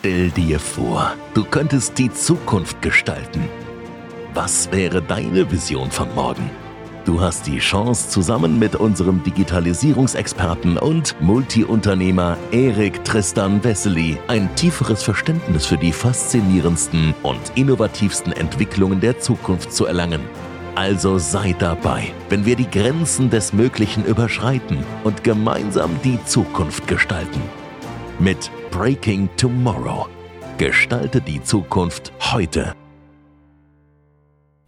Stell dir vor, du könntest die Zukunft gestalten. Was wäre deine Vision von morgen? Du hast die Chance, zusammen mit unserem Digitalisierungsexperten und Multiunternehmer Erik Tristan Wessely ein tieferes Verständnis für die faszinierendsten und innovativsten Entwicklungen der Zukunft zu erlangen. Also sei dabei, wenn wir die Grenzen des Möglichen überschreiten und gemeinsam die Zukunft gestalten. Mit Breaking Tomorrow. Gestalte die Zukunft heute.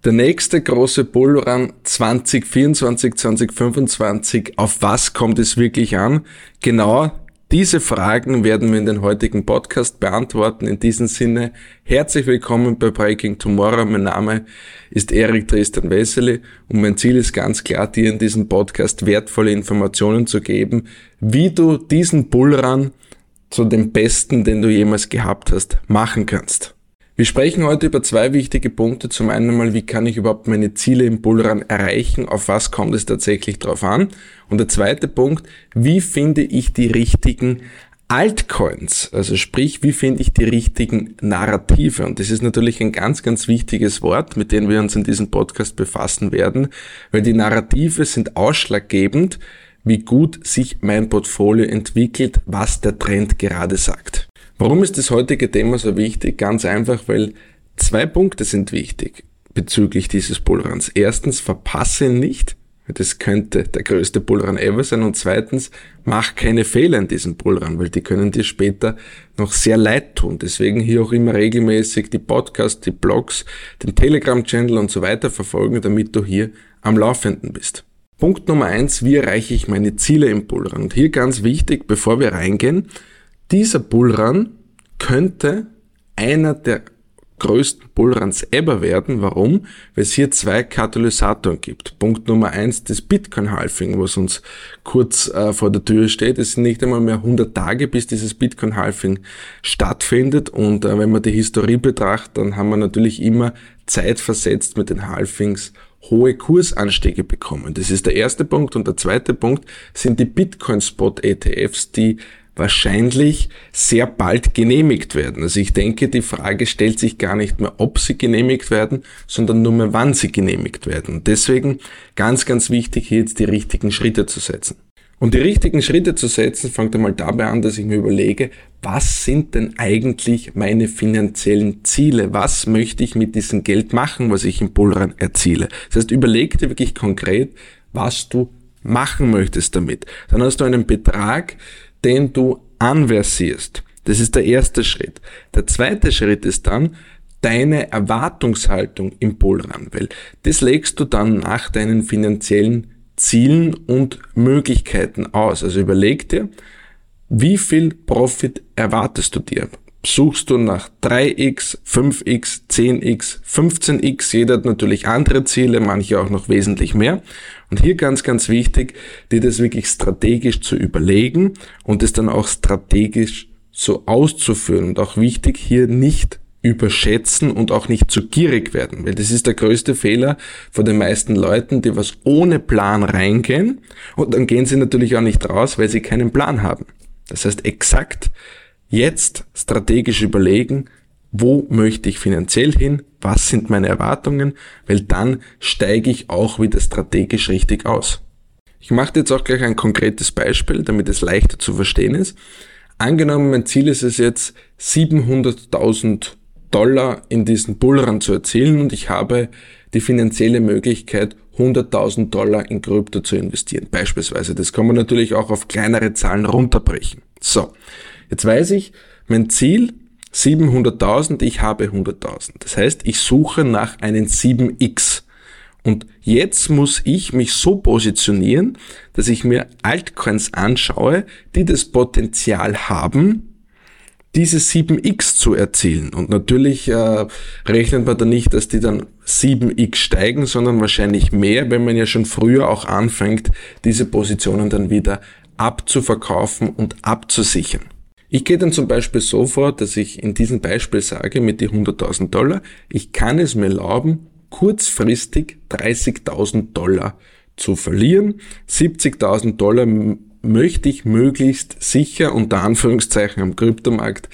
Der nächste große Bullrun 2024, 2025, auf was kommt es wirklich an? Genau diese Fragen werden wir in den heutigen Podcast beantworten. In diesem Sinne, herzlich willkommen bei Breaking Tomorrow. Mein Name ist Erik Tristan Wessely und mein Ziel ist ganz klar, dir in diesem Podcast wertvolle Informationen zu geben, wie du diesen Bullrun zu dem besten, den du jemals gehabt hast, machen kannst. Wir sprechen heute über zwei wichtige Punkte. Zum einen einmal, wie kann ich überhaupt meine Ziele im Bullrun erreichen? Auf was kommt es tatsächlich drauf an? Und der zweite Punkt, wie finde ich die richtigen Altcoins? Also sprich, wie finde ich die richtigen Narrative? Und das ist natürlich ein ganz, ganz wichtiges Wort, mit dem wir uns in diesem Podcast befassen werden, weil die Narrative sind ausschlaggebend, wie gut sich mein Portfolio entwickelt, was der Trend gerade sagt. Warum ist das heutige Thema so wichtig? Ganz einfach, weil zwei Punkte sind wichtig bezüglich dieses Bullruns. Erstens, verpasse ihn nicht. Das könnte der größte Bullrun ever sein. Und zweitens, mach keine Fehler in diesem Bullrun, weil die können dir später noch sehr leid tun. Deswegen hier auch immer regelmäßig die Podcasts, die Blogs, den Telegram-Channel und so weiter verfolgen, damit du hier am Laufenden bist. Punkt Nummer eins, wie erreiche ich meine Ziele im Bullrun? Und hier ganz wichtig, bevor wir reingehen, dieser Bullrun könnte einer der größten Bullruns ever werden. Warum? Weil es hier zwei Katalysatoren gibt. Punkt Nummer eins, das Bitcoin-Halving, was uns kurz äh, vor der Tür steht. Es sind nicht einmal mehr 100 Tage, bis dieses Bitcoin-Halving stattfindet. Und äh, wenn man die Historie betrachtet, dann haben wir natürlich immer zeitversetzt mit den Halvings hohe Kursanstiege bekommen. Das ist der erste Punkt. Und der zweite Punkt sind die Bitcoin-Spot-ETFs, die wahrscheinlich sehr bald genehmigt werden. Also ich denke, die Frage stellt sich gar nicht mehr, ob sie genehmigt werden, sondern nur mehr, wann sie genehmigt werden. Und deswegen ganz, ganz wichtig, hier jetzt die richtigen Schritte zu setzen. Und die richtigen Schritte zu setzen, fängt einmal dabei an, dass ich mir überlege, was sind denn eigentlich meine finanziellen Ziele? Was möchte ich mit diesem Geld machen, was ich im Bullrun erziele? Das heißt, überleg dir wirklich konkret, was du machen möchtest damit. Dann hast du einen Betrag, den du anversierst. Das ist der erste Schritt. Der zweite Schritt ist dann deine Erwartungshaltung im Bullrun, weil das legst du dann nach deinen finanziellen Zielen und Möglichkeiten aus. Also überleg dir, wie viel Profit erwartest du dir? Suchst du nach 3x, 5x, 10x, 15x? Jeder hat natürlich andere Ziele, manche auch noch wesentlich mehr. Und hier ganz, ganz wichtig, dir das wirklich strategisch zu überlegen und es dann auch strategisch so auszuführen. Und auch wichtig, hier nicht überschätzen und auch nicht zu gierig werden, weil das ist der größte Fehler von den meisten Leuten, die was ohne Plan reingehen und dann gehen sie natürlich auch nicht raus, weil sie keinen Plan haben. Das heißt exakt jetzt strategisch überlegen, wo möchte ich finanziell hin, was sind meine Erwartungen, weil dann steige ich auch wieder strategisch richtig aus. Ich mache jetzt auch gleich ein konkretes Beispiel, damit es leichter zu verstehen ist. Angenommen, mein Ziel ist es jetzt 700.000 Dollar in diesen Bullrun zu erzielen und ich habe die finanzielle Möglichkeit, 100.000 Dollar in Krypto zu investieren. Beispielsweise. Das kann man natürlich auch auf kleinere Zahlen runterbrechen. So. Jetzt weiß ich, mein Ziel 700.000, ich habe 100.000. Das heißt, ich suche nach einem 7x. Und jetzt muss ich mich so positionieren, dass ich mir Altcoins anschaue, die das Potenzial haben, diese 7x zu erzielen. Und natürlich äh, rechnet man da nicht, dass die dann 7x steigen, sondern wahrscheinlich mehr, wenn man ja schon früher auch anfängt, diese Positionen dann wieder abzuverkaufen und abzusichern. Ich gehe dann zum Beispiel so vor, dass ich in diesem Beispiel sage, mit die 100.000 Dollar, ich kann es mir erlauben, kurzfristig 30.000 Dollar zu verlieren. 70.000 Dollar möchte ich möglichst sicher unter Anführungszeichen am Kryptomarkt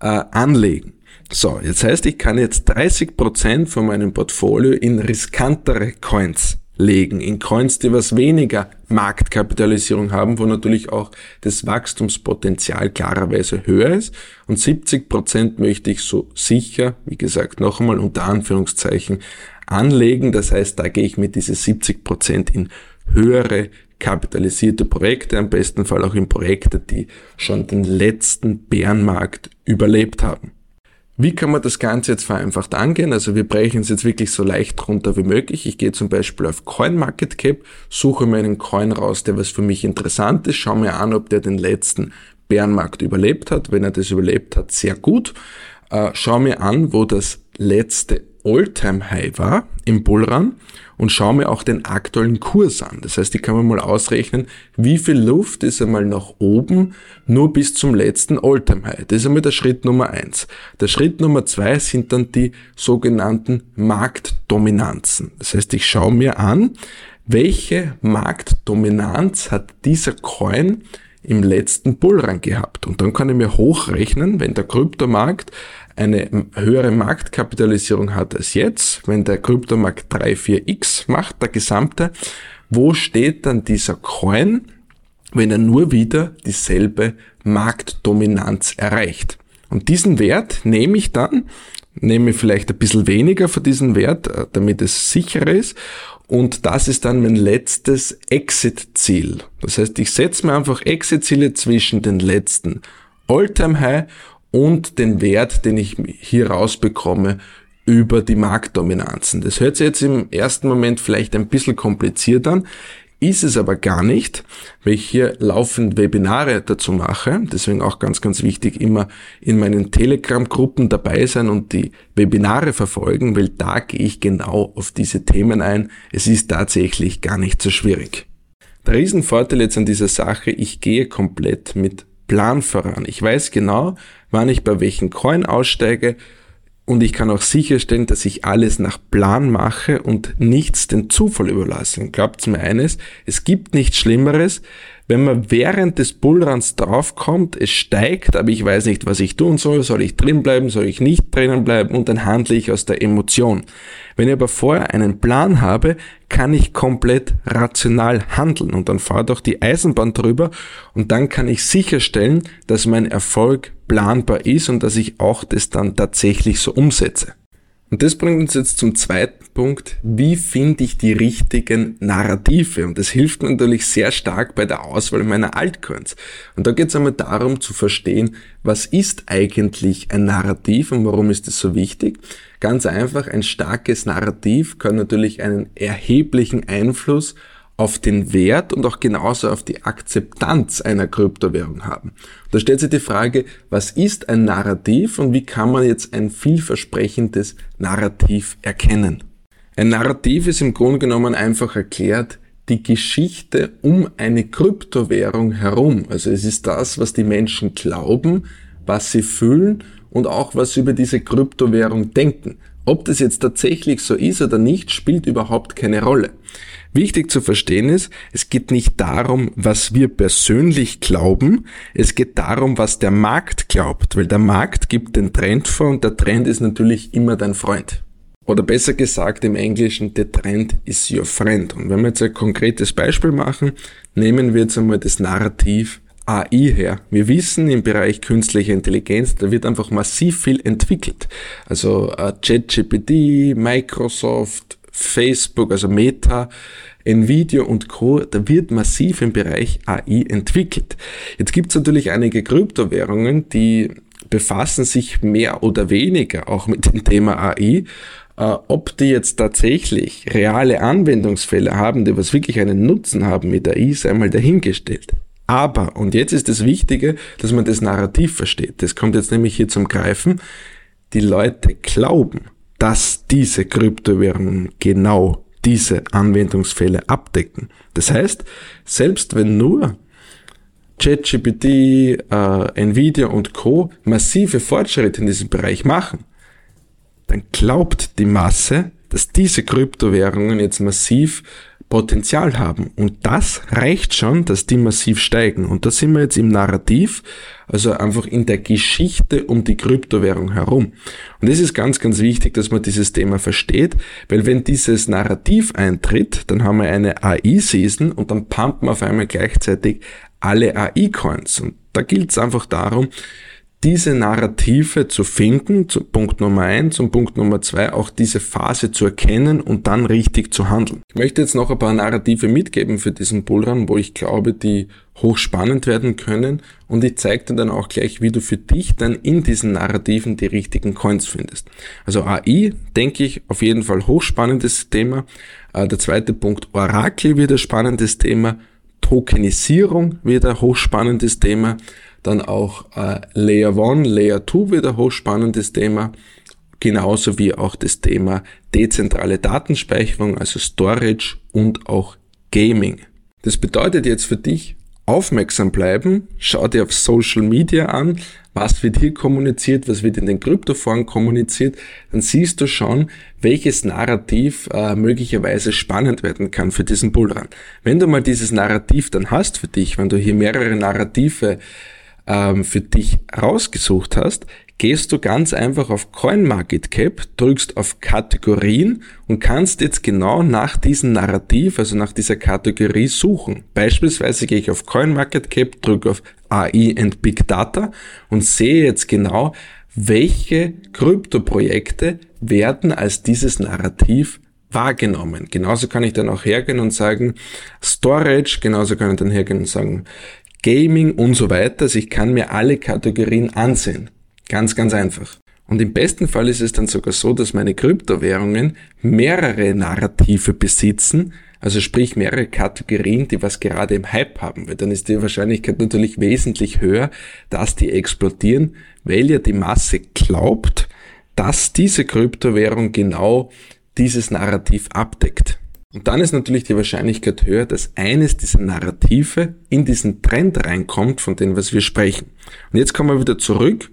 äh, anlegen. So, jetzt heißt, ich kann jetzt 30% von meinem Portfolio in riskantere Coins legen, in Coins, die was weniger Marktkapitalisierung haben, wo natürlich auch das Wachstumspotenzial klarerweise höher ist. Und 70% möchte ich so sicher, wie gesagt, noch einmal unter Anführungszeichen, anlegen. Das heißt, da gehe ich mit diese 70% in höhere kapitalisierte Projekte, am besten Fall auch in Projekte, die schon den letzten Bärenmarkt überlebt haben. Wie kann man das Ganze jetzt vereinfacht angehen? Also wir brechen es jetzt wirklich so leicht runter wie möglich. Ich gehe zum Beispiel auf CoinMarketCap, suche mir einen Coin raus, der was für mich interessant ist, schaue mir an, ob der den letzten Bärenmarkt überlebt hat. Wenn er das überlebt hat, sehr gut. Äh, schau mir an, wo das letzte All-Time-High war im Bullrun und schaue mir auch den aktuellen Kurs an. Das heißt, ich kann mir mal ausrechnen, wie viel Luft ist einmal nach oben nur bis zum letzten All-Time-High. Das ist einmal der Schritt Nummer eins. Der Schritt Nummer zwei sind dann die sogenannten Marktdominanzen. Das heißt, ich schaue mir an, welche Marktdominanz hat dieser Coin im letzten Bullrun gehabt. Und dann kann ich mir hochrechnen, wenn der Kryptomarkt eine höhere Marktkapitalisierung hat als jetzt, wenn der Kryptomarkt 3, 4x macht, der gesamte, wo steht dann dieser Coin, wenn er nur wieder dieselbe Marktdominanz erreicht? Und diesen Wert nehme ich dann, nehme vielleicht ein bisschen weniger von diesem Wert, äh, damit es sicherer ist. Und das ist dann mein letztes Exit-Ziel. Das heißt, ich setze mir einfach Exit-Ziele zwischen den letzten All-Time-High und den Wert, den ich hier rausbekomme über die Marktdominanzen. Das hört sich jetzt im ersten Moment vielleicht ein bisschen kompliziert an, ist es aber gar nicht, weil ich hier laufend Webinare dazu mache. Deswegen auch ganz, ganz wichtig, immer in meinen Telegram-Gruppen dabei sein und die Webinare verfolgen, weil da gehe ich genau auf diese Themen ein. Es ist tatsächlich gar nicht so schwierig. Der Riesenvorteil jetzt an dieser Sache, ich gehe komplett mit Plan voran. Ich weiß genau, wann ich bei welchen Coin aussteige und ich kann auch sicherstellen, dass ich alles nach Plan mache und nichts den Zufall überlasse. Glaubt mir eines, es gibt nichts Schlimmeres, wenn man während des Bullruns draufkommt, es steigt, aber ich weiß nicht, was ich tun soll, soll ich drin bleiben, soll ich nicht drinnen bleiben und dann handle ich aus der Emotion. Wenn ich aber vorher einen Plan habe, kann ich komplett rational handeln und dann fahrt auch die Eisenbahn drüber und dann kann ich sicherstellen, dass mein Erfolg planbar ist und dass ich auch das dann tatsächlich so umsetze. Und das bringt uns jetzt zum zweiten Punkt, wie finde ich die richtigen Narrative? Und das hilft mir natürlich sehr stark bei der Auswahl meiner Altcoins. Und da geht es einmal darum zu verstehen, was ist eigentlich ein Narrativ und warum ist es so wichtig? Ganz einfach, ein starkes Narrativ kann natürlich einen erheblichen Einfluss auf den Wert und auch genauso auf die Akzeptanz einer Kryptowährung haben. Da stellt sich die Frage, was ist ein Narrativ und wie kann man jetzt ein vielversprechendes Narrativ erkennen? Ein Narrativ ist im Grunde genommen einfach erklärt die Geschichte um eine Kryptowährung herum. Also es ist das, was die Menschen glauben, was sie fühlen und auch was sie über diese Kryptowährung denken. Ob das jetzt tatsächlich so ist oder nicht, spielt überhaupt keine Rolle. Wichtig zu verstehen ist, es geht nicht darum, was wir persönlich glauben, es geht darum, was der Markt glaubt, weil der Markt gibt den Trend vor und der Trend ist natürlich immer dein Freund. Oder besser gesagt im Englischen, the trend is your friend. Und wenn wir jetzt ein konkretes Beispiel machen, nehmen wir jetzt einmal das Narrativ AI her. Wir wissen im Bereich künstliche Intelligenz, da wird einfach massiv viel entwickelt. Also äh, ChatGPT, Microsoft, Facebook, also Meta, Nvidia und Co., da wird massiv im Bereich AI entwickelt. Jetzt gibt es natürlich einige Kryptowährungen, die befassen sich mehr oder weniger auch mit dem Thema AI. Äh, ob die jetzt tatsächlich reale Anwendungsfälle haben, die was wirklich einen Nutzen haben mit AI, sei mal dahingestellt. Aber, und jetzt ist das Wichtige, dass man das Narrativ versteht. Das kommt jetzt nämlich hier zum Greifen. Die Leute glauben, dass diese Kryptowährungen genau diese Anwendungsfälle abdecken. Das heißt, selbst wenn nur ChatGPT, äh, Nvidia und Co. massive Fortschritte in diesem Bereich machen, dann glaubt die Masse, dass diese Kryptowährungen jetzt massiv Potenzial haben. Und das reicht schon, dass die massiv steigen. Und da sind wir jetzt im Narrativ, also einfach in der Geschichte um die Kryptowährung herum. Und es ist ganz, ganz wichtig, dass man dieses Thema versteht, weil wenn dieses Narrativ eintritt, dann haben wir eine AI-Season und dann pumpen auf einmal gleichzeitig alle AI-Coins. Und da gilt es einfach darum, diese Narrative zu finden, zu Punkt Nummer eins und Punkt Nummer zwei auch diese Phase zu erkennen und dann richtig zu handeln. Ich möchte jetzt noch ein paar Narrative mitgeben für diesen Bullrun, wo ich glaube, die hochspannend werden können und ich zeige dir dann auch gleich, wie du für dich dann in diesen Narrativen die richtigen Coins findest. Also AI, denke ich, auf jeden Fall hochspannendes Thema. Äh, der zweite Punkt, Orakel wird ein spannendes Thema. Tokenisierung wird ein hochspannendes Thema. Dann auch äh, Layer 1, Layer 2 wieder hochspannendes Thema. Genauso wie auch das Thema dezentrale Datenspeicherung, also Storage und auch Gaming. Das bedeutet jetzt für dich, aufmerksam bleiben, schau dir auf Social Media an, was wird hier kommuniziert, was wird in den Kryptoforen kommuniziert, dann siehst du schon, welches Narrativ äh, möglicherweise spannend werden kann für diesen Bullrun. Wenn du mal dieses Narrativ dann hast für dich, wenn du hier mehrere Narrative ähm, für dich rausgesucht hast, gehst du ganz einfach auf CoinMarketCap, drückst auf Kategorien und kannst jetzt genau nach diesem Narrativ, also nach dieser Kategorie suchen. Beispielsweise gehe ich auf CoinMarketCap, drücke auf AI and Big Data und sehe jetzt genau, welche Kryptoprojekte werden als dieses Narrativ wahrgenommen. Genauso kann ich dann auch hergehen und sagen Storage, genauso kann ich dann hergehen und sagen Gaming und so weiter. Also ich kann mir alle Kategorien ansehen. Ganz, ganz einfach. Und im besten Fall ist es dann sogar so, dass meine Kryptowährungen mehrere Narrative besitzen, also sprich mehrere Kategorien, die was gerade im Hype haben, weil dann ist die Wahrscheinlichkeit natürlich wesentlich höher, dass die explodieren, weil ja die Masse glaubt, dass diese Kryptowährung genau dieses Narrativ abdeckt. Und dann ist natürlich die Wahrscheinlichkeit höher, dass eines dieser Narrative in diesen Trend reinkommt, von dem, was wir sprechen. Und jetzt kommen wir wieder zurück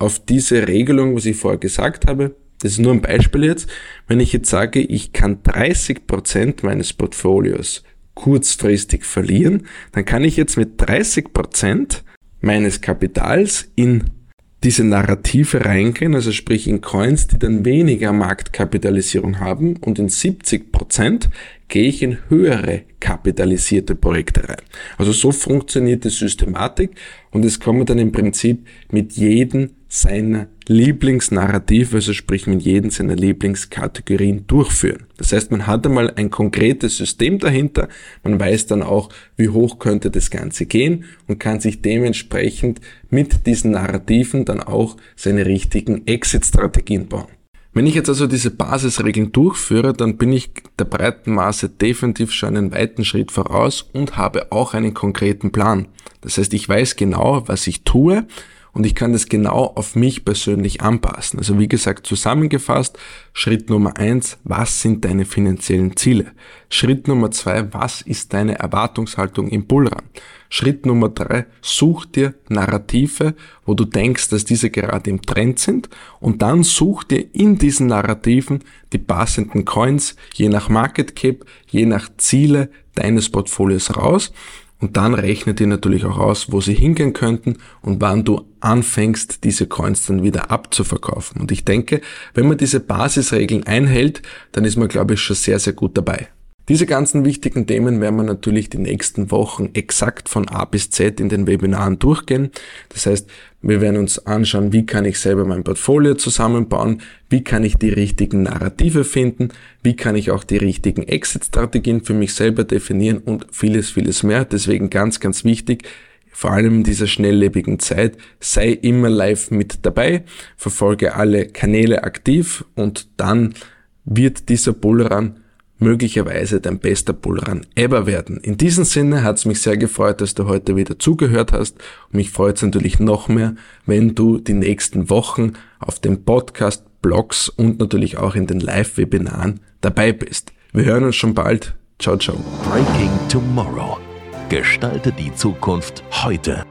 auf diese Regelung, was ich vorher gesagt habe. Das ist nur ein Beispiel jetzt. Wenn ich jetzt sage, ich kann 30 Prozent meines Portfolios kurzfristig verlieren, dann kann ich jetzt mit 30 Prozent meines Kapitals in diese Narrative reingehen, also sprich in Coins, die dann weniger Marktkapitalisierung haben und in 70 Prozent gehe ich in höhere kapitalisierte Projekte rein. Also so funktioniert die Systematik und es kann man dann im Prinzip mit jedem seiner Lieblingsnarrative, also sprich mit jedem seiner Lieblingskategorien durchführen. Das heißt, man hat einmal ein konkretes System dahinter, man weiß dann auch, wie hoch könnte das Ganze gehen und kann sich dementsprechend mit diesen Narrativen dann auch seine richtigen Exit-Strategien bauen. Wenn ich jetzt also diese Basisregeln durchführe, dann bin ich der breiten Maße definitiv schon einen weiten Schritt voraus und habe auch einen konkreten Plan. Das heißt, ich weiß genau, was ich tue und ich kann das genau auf mich persönlich anpassen. Also wie gesagt, zusammengefasst, Schritt Nummer eins, was sind deine finanziellen Ziele? Schritt Nummer zwei, was ist deine Erwartungshaltung im Bullrun? Schritt Nummer drei, such dir Narrative, wo du denkst, dass diese gerade im Trend sind und dann such dir in diesen Narrativen die passenden Coins, je nach Market Cap, je nach Ziele deines Portfolios raus und dann rechnet ihr natürlich auch aus, wo sie hingehen könnten und wann du anfängst, diese Coins dann wieder abzuverkaufen. Und ich denke, wenn man diese Basisregeln einhält, dann ist man, glaube ich, schon sehr, sehr gut dabei. Diese ganzen wichtigen Themen werden wir natürlich die nächsten Wochen exakt von A bis Z in den Webinaren durchgehen. Das heißt, wir werden uns anschauen, wie kann ich selber mein Portfolio zusammenbauen, wie kann ich die richtigen Narrative finden, wie kann ich auch die richtigen Exit-Strategien für mich selber definieren und vieles, vieles mehr. Deswegen ganz, ganz wichtig, vor allem in dieser schnelllebigen Zeit, sei immer live mit dabei, verfolge alle Kanäle aktiv und dann wird dieser Bullrun möglicherweise dein bester Bullrun ever werden. In diesem Sinne hat es mich sehr gefreut, dass du heute wieder zugehört hast und mich freut es natürlich noch mehr, wenn du die nächsten Wochen auf dem Podcast, Blogs und natürlich auch in den Live-Webinaren dabei bist. Wir hören uns schon bald. Ciao, ciao. Breaking Tomorrow. Gestalte die Zukunft heute.